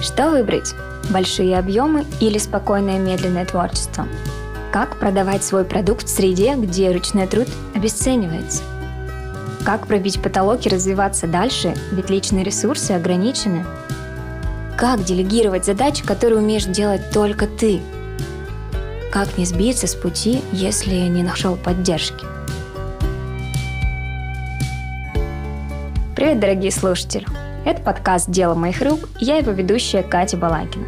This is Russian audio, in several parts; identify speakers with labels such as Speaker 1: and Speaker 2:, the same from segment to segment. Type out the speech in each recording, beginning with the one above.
Speaker 1: Что выбрать? Большие объемы или спокойное медленное творчество? Как продавать свой продукт в среде, где ручной труд обесценивается? Как пробить потолок и развиваться дальше, ведь личные ресурсы ограничены? Как делегировать задачи, которые умеешь делать только ты? Как не сбиться с пути, если не нашел поддержки? Привет, дорогие слушатели! Это подкаст «Дело моих рук» и я его ведущая Катя Балакина.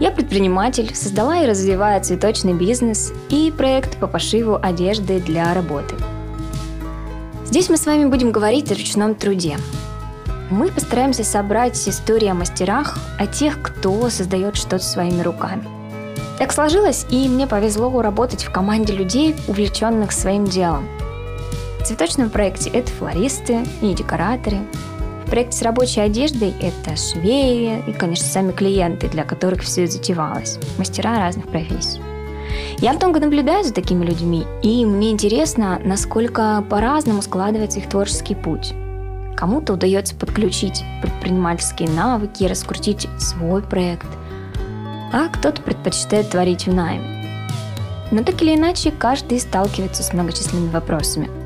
Speaker 1: Я предприниматель, создала и развиваю цветочный бизнес и проект по пошиву одежды для работы. Здесь мы с вами будем говорить о ручном труде. Мы постараемся собрать истории о мастерах, о тех, кто создает что-то своими руками. Так сложилось, и мне повезло работать в команде людей, увлеченных своим делом. В цветочном проекте это флористы и декораторы, проект с рабочей одеждой – это швеи и, конечно, сами клиенты, для которых все затевалось, мастера разных профессий. Я много наблюдаю за такими людьми, и мне интересно, насколько по-разному складывается их творческий путь. Кому-то удается подключить предпринимательские навыки, раскрутить свой проект, а кто-то предпочитает творить в найме. Но так или иначе, каждый сталкивается с многочисленными вопросами –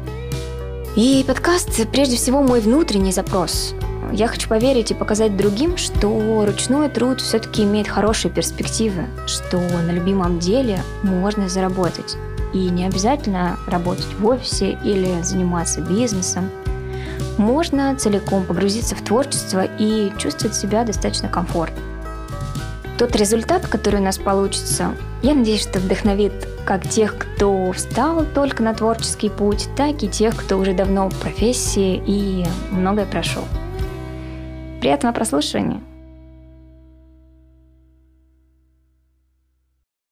Speaker 1: и подкаст прежде всего мой внутренний запрос. Я хочу поверить и показать другим, что ручной труд все-таки имеет хорошие перспективы, что на любимом деле можно заработать. И не обязательно работать в офисе или заниматься бизнесом. Можно целиком погрузиться в творчество и чувствовать себя достаточно комфортно. Тот результат, который у нас получится, я надеюсь, что вдохновит как тех, кто встал только на творческий путь, так и тех, кто уже давно в профессии и многое прошел. Приятного прослушивания!